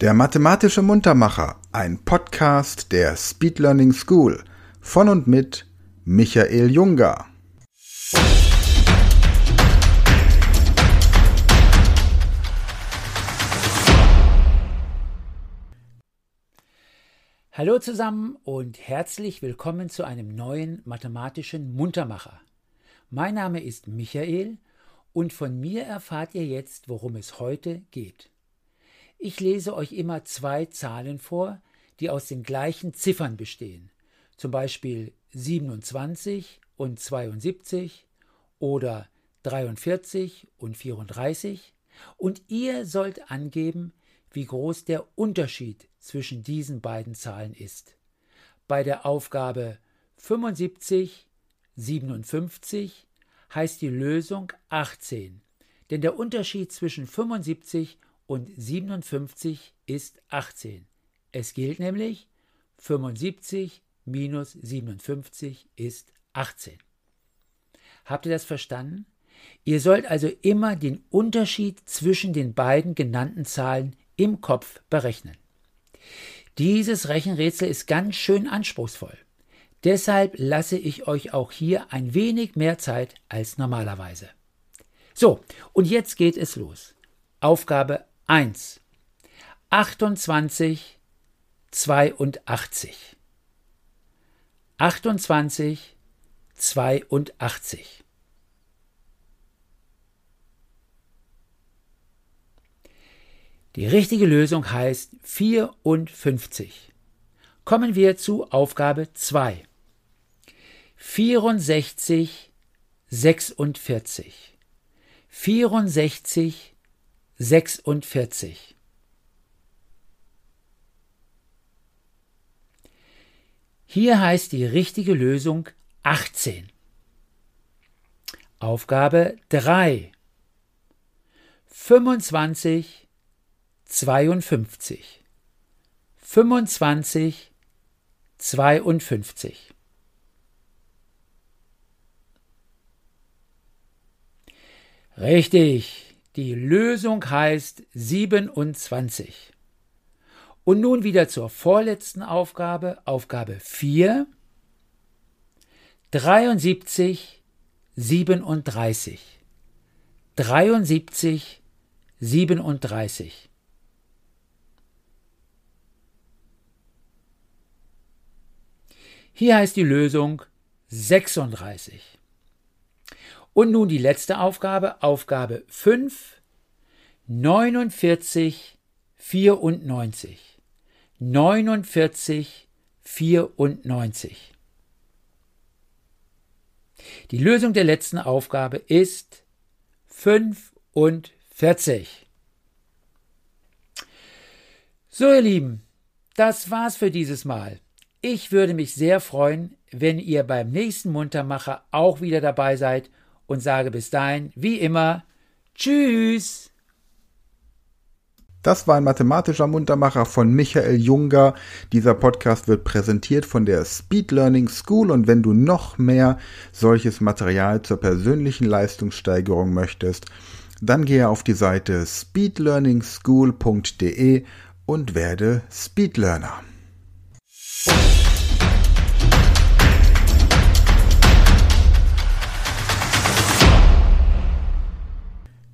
Der mathematische Muntermacher, ein Podcast der Speed Learning School von und mit Michael Junger. Hallo zusammen und herzlich willkommen zu einem neuen mathematischen Muntermacher. Mein Name ist Michael und von mir erfahrt ihr jetzt, worum es heute geht. Ich lese euch immer zwei Zahlen vor, die aus den gleichen Ziffern bestehen, zum Beispiel 27 und 72 oder 43 und 34, und ihr sollt angeben, wie groß der Unterschied zwischen diesen beiden Zahlen ist. Bei der Aufgabe 75, 57 heißt die Lösung 18, denn der Unterschied zwischen 75 und 57 ist 18. Es gilt nämlich, 75 minus 57 ist 18. Habt ihr das verstanden? Ihr sollt also immer den Unterschied zwischen den beiden genannten Zahlen im Kopf berechnen. Dieses Rechenrätsel ist ganz schön anspruchsvoll. Deshalb lasse ich euch auch hier ein wenig mehr Zeit als normalerweise. So, und jetzt geht es los. Aufgabe 1. 28, 82. 28, 82. Die richtige Lösung heißt 54. Kommen wir zu Aufgabe 2. 64, 46. 64, 46. Hier heißt die richtige Lösung 18. Aufgabe 3. 25, 52. 25, 52. Richtig. Die Lösung heißt 27. Und nun wieder zur vorletzten Aufgabe, Aufgabe 4. 73, 37. 73, 37. Hier heißt die Lösung 36. Und nun die letzte Aufgabe, Aufgabe 5, 49, 94. 49, 94. Die Lösung der letzten Aufgabe ist 45. So, ihr Lieben, das war's für dieses Mal. Ich würde mich sehr freuen, wenn ihr beim nächsten Muntermacher auch wieder dabei seid und sage bis dahin, wie immer, Tschüss! Das war ein mathematischer Muntermacher von Michael Junger. Dieser Podcast wird präsentiert von der Speed Learning School und wenn du noch mehr solches Material zur persönlichen Leistungssteigerung möchtest, dann gehe auf die Seite speedlearningschool.de und werde Speedlearner.